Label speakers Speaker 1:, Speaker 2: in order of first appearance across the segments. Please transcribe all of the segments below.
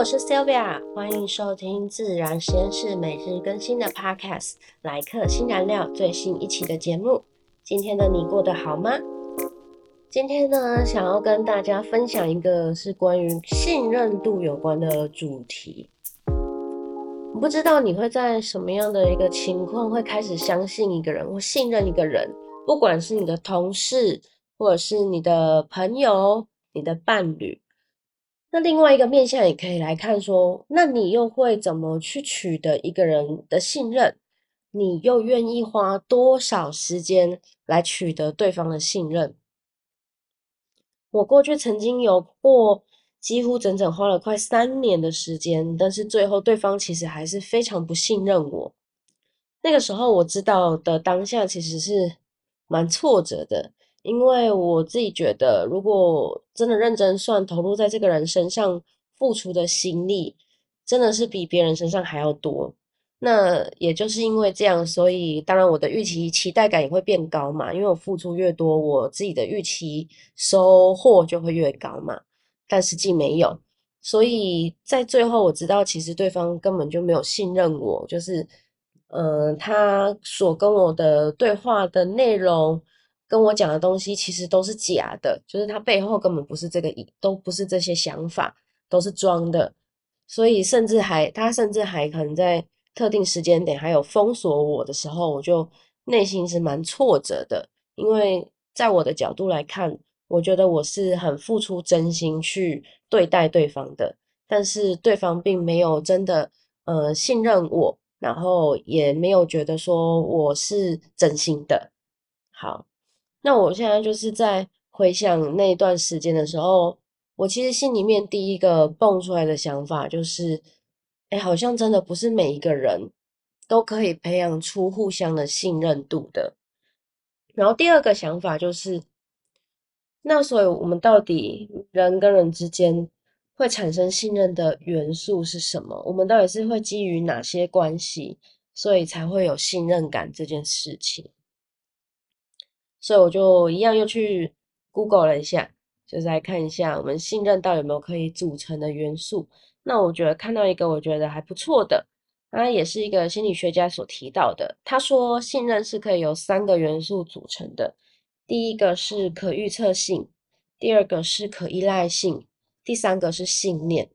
Speaker 1: 我是 Sylvia，欢迎收听自然实验室每日更新的 Podcast《来客新燃料》最新一期的节目。今天的你过得好吗？今天呢，想要跟大家分享一个是关于信任度有关的主题。不知道你会在什么样的一个情况会开始相信一个人或信任一个人？不管是你的同事，或者是你的朋友、你的伴侣。那另外一个面向也可以来看说，那你又会怎么去取得一个人的信任？你又愿意花多少时间来取得对方的信任？我过去曾经有过几乎整整花了快三年的时间，但是最后对方其实还是非常不信任我。那个时候我知道的当下其实是蛮挫折的。因为我自己觉得，如果真的认真算投入在这个人身上付出的心力，真的是比别人身上还要多。那也就是因为这样，所以当然我的预期期待感也会变高嘛。因为我付出越多，我自己的预期收获就会越高嘛。但实际没有，所以在最后我知道，其实对方根本就没有信任我，就是，嗯，他所跟我的对话的内容。跟我讲的东西其实都是假的，就是他背后根本不是这个意，都不是这些想法，都是装的。所以甚至还他甚至还可能在特定时间点还有封锁我的时候，我就内心是蛮挫折的。因为在我的角度来看，我觉得我是很付出真心去对待对方的，但是对方并没有真的呃信任我，然后也没有觉得说我是真心的。好。那我现在就是在回想那一段时间的时候，我其实心里面第一个蹦出来的想法就是，哎，好像真的不是每一个人都可以培养出互相的信任度的。然后第二个想法就是，那所以我们到底人跟人之间会产生信任的元素是什么？我们到底是会基于哪些关系，所以才会有信任感这件事情？所以我就一样又去 Google 了一下，就是来看一下我们信任到有没有可以组成的元素。那我觉得看到一个我觉得还不错的，它也是一个心理学家所提到的。他说信任是可以由三个元素组成的，第一个是可预测性，第二个是可依赖性，第三个是信念。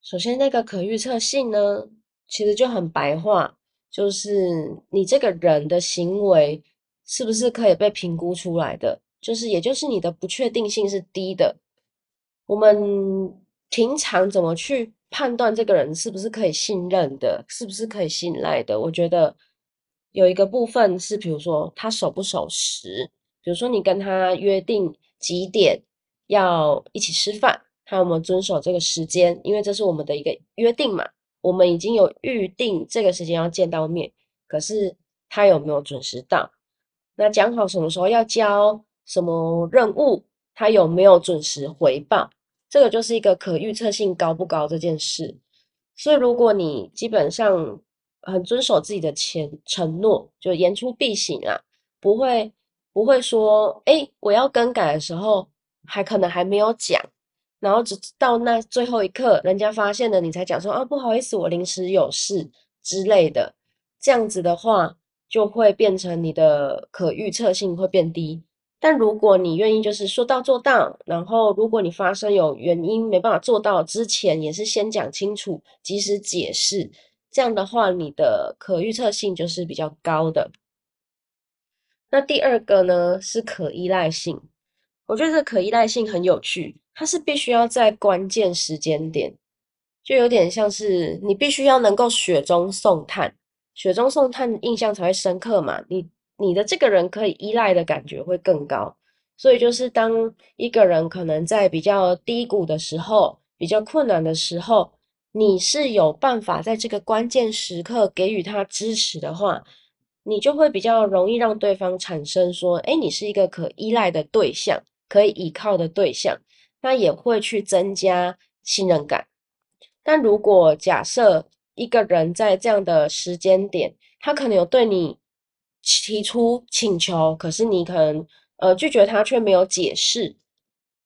Speaker 1: 首先那个可预测性呢，其实就很白话，就是你这个人的行为。是不是可以被评估出来的？就是，也就是你的不确定性是低的。我们平常怎么去判断这个人是不是可以信任的，是不是可以信赖的？我觉得有一个部分是，比如说他守不守时，比如说你跟他约定几点要一起吃饭，他有没有遵守这个时间？因为这是我们的一个约定嘛，我们已经有预定这个时间要见到面，可是他有没有准时到？那讲好什么时候要交什么任务，他有没有准时回报？这个就是一个可预测性高不高这件事。所以如果你基本上很遵守自己的前承诺，就言出必行啊，不会不会说，哎，我要更改的时候还可能还没有讲，然后直到那最后一刻人家发现了你才讲说啊，不好意思，我临时有事之类的，这样子的话。就会变成你的可预测性会变低，但如果你愿意就是说到做到，然后如果你发生有原因没办法做到之前，也是先讲清楚，及时解释，这样的话你的可预测性就是比较高的。那第二个呢是可依赖性，我觉得这可依赖性很有趣，它是必须要在关键时间点，就有点像是你必须要能够雪中送炭。雪中送炭印象才会深刻嘛，你你的这个人可以依赖的感觉会更高，所以就是当一个人可能在比较低谷的时候、比较困难的时候，你是有办法在这个关键时刻给予他支持的话，你就会比较容易让对方产生说，哎，你是一个可依赖的对象，可以依靠的对象，那也会去增加信任感。但如果假设，一个人在这样的时间点，他可能有对你提出请求，可是你可能呃拒绝他，却没有解释。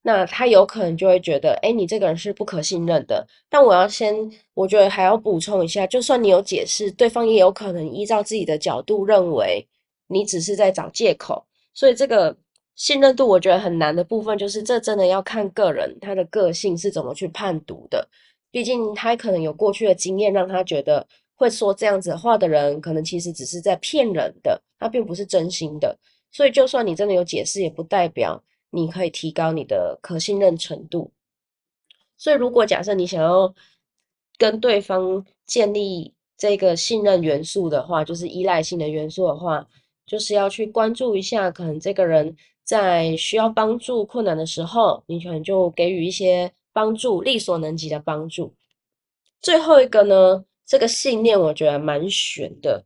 Speaker 1: 那他有可能就会觉得，哎，你这个人是不可信任的。但我要先，我觉得还要补充一下，就算你有解释，对方也有可能依照自己的角度认为你只是在找借口。所以这个信任度，我觉得很难的部分，就是这真的要看个人他的个性是怎么去判读的。毕竟他可能有过去的经验，让他觉得会说这样子话的人，可能其实只是在骗人的，他并不是真心的。所以就算你真的有解释，也不代表。你可以提高你的可信任程度，所以如果假设你想要跟对方建立这个信任元素的话，就是依赖性的元素的话，就是要去关注一下，可能这个人在需要帮助、困难的时候，你可能就给予一些帮助，力所能及的帮助。最后一个呢，这个信念我觉得蛮玄的，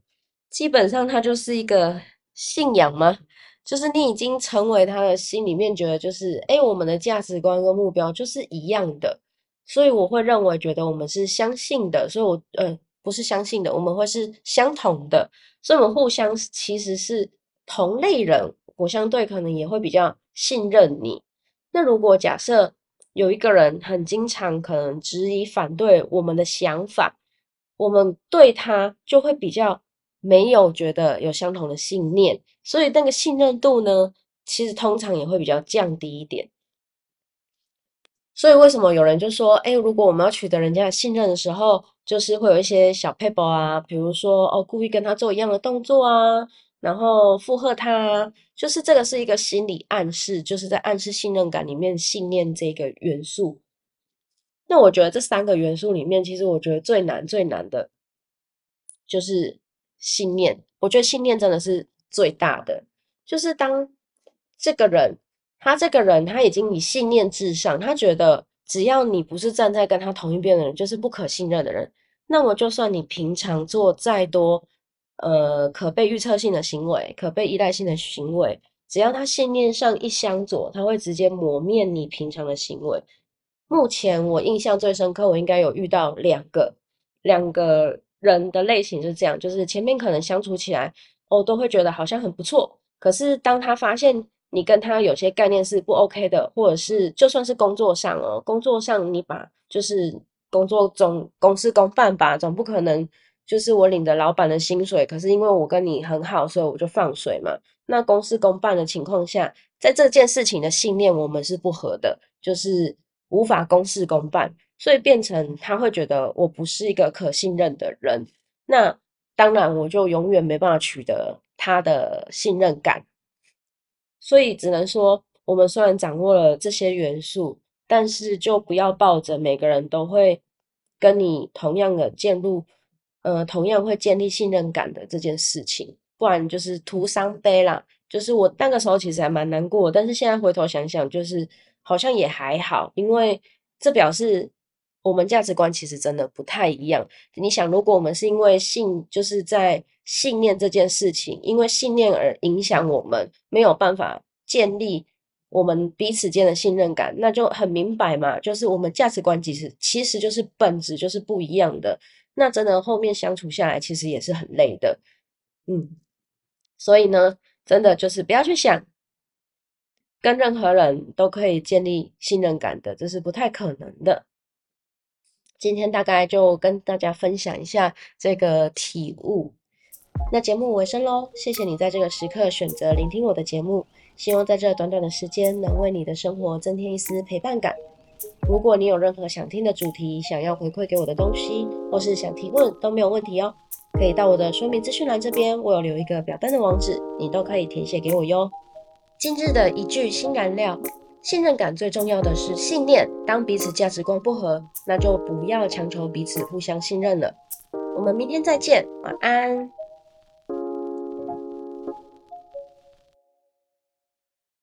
Speaker 1: 基本上它就是一个信仰吗？就是你已经成为他的心里面觉得，就是哎，我们的价值观跟目标就是一样的，所以我会认为觉得我们是相信的，所以我呃不是相信的，我们会是相同的，所以我们互相其实是同类人，我相对可能也会比较信任你。那如果假设有一个人很经常可能质疑反对我们的想法，我们对他就会比较。没有觉得有相同的信念，所以那个信任度呢，其实通常也会比较降低一点。所以为什么有人就说，哎，如果我们要取得人家的信任的时候，就是会有一些小 paper 啊，比如说哦，故意跟他做一样的动作啊，然后附和他，就是这个是一个心理暗示，就是在暗示信任感里面信念这个元素。那我觉得这三个元素里面，其实我觉得最难最难的，就是。信念，我觉得信念真的是最大的。就是当这个人，他这个人他已经以信念至上，他觉得只要你不是站在跟他同一边的人，就是不可信任的人。那么，就算你平常做再多呃可被预测性的行为、可被依赖性的行为，只要他信念上一相左，他会直接磨灭你平常的行为。目前我印象最深刻，我应该有遇到两个，两个。人的类型就是这样，就是前面可能相处起来，哦，都会觉得好像很不错。可是当他发现你跟他有些概念是不 OK 的，或者是就算是工作上哦，工作上你把就是工作总公事公办吧，总不可能就是我领着老板的薪水，可是因为我跟你很好，所以我就放水嘛。那公事公办的情况下，在这件事情的信念我们是不合的，就是无法公事公办。所以变成他会觉得我不是一个可信任的人，那当然我就永远没办法取得他的信任感。所以只能说，我们虽然掌握了这些元素，但是就不要抱着每个人都会跟你同样的建入，呃，同样会建立信任感的这件事情，不然就是徒伤悲啦。就是我那个时候其实还蛮难过，但是现在回头想想，就是好像也还好，因为这表示。我们价值观其实真的不太一样。你想，如果我们是因为信，就是在信念这件事情，因为信念而影响我们，没有办法建立我们彼此间的信任感，那就很明白嘛，就是我们价值观其实其实就是本质就是不一样的。那真的后面相处下来，其实也是很累的。嗯，所以呢，真的就是不要去想跟任何人都可以建立信任感的，这是不太可能的。今天大概就跟大家分享一下这个体悟。那节目尾声喽，谢谢你在这个时刻选择聆听我的节目，希望在这短短的时间能为你的生活增添一丝陪伴感。如果你有任何想听的主题，想要回馈给我的东西，或是想提问都没有问题哦，可以到我的说明资讯栏这边，我有留一个表单的网址，你都可以填写给我哟。今日的一句新燃料。信任感最重要的是信念。当彼此价值观不合，那就不要强求彼此互相信任了。我们明天再见，晚安。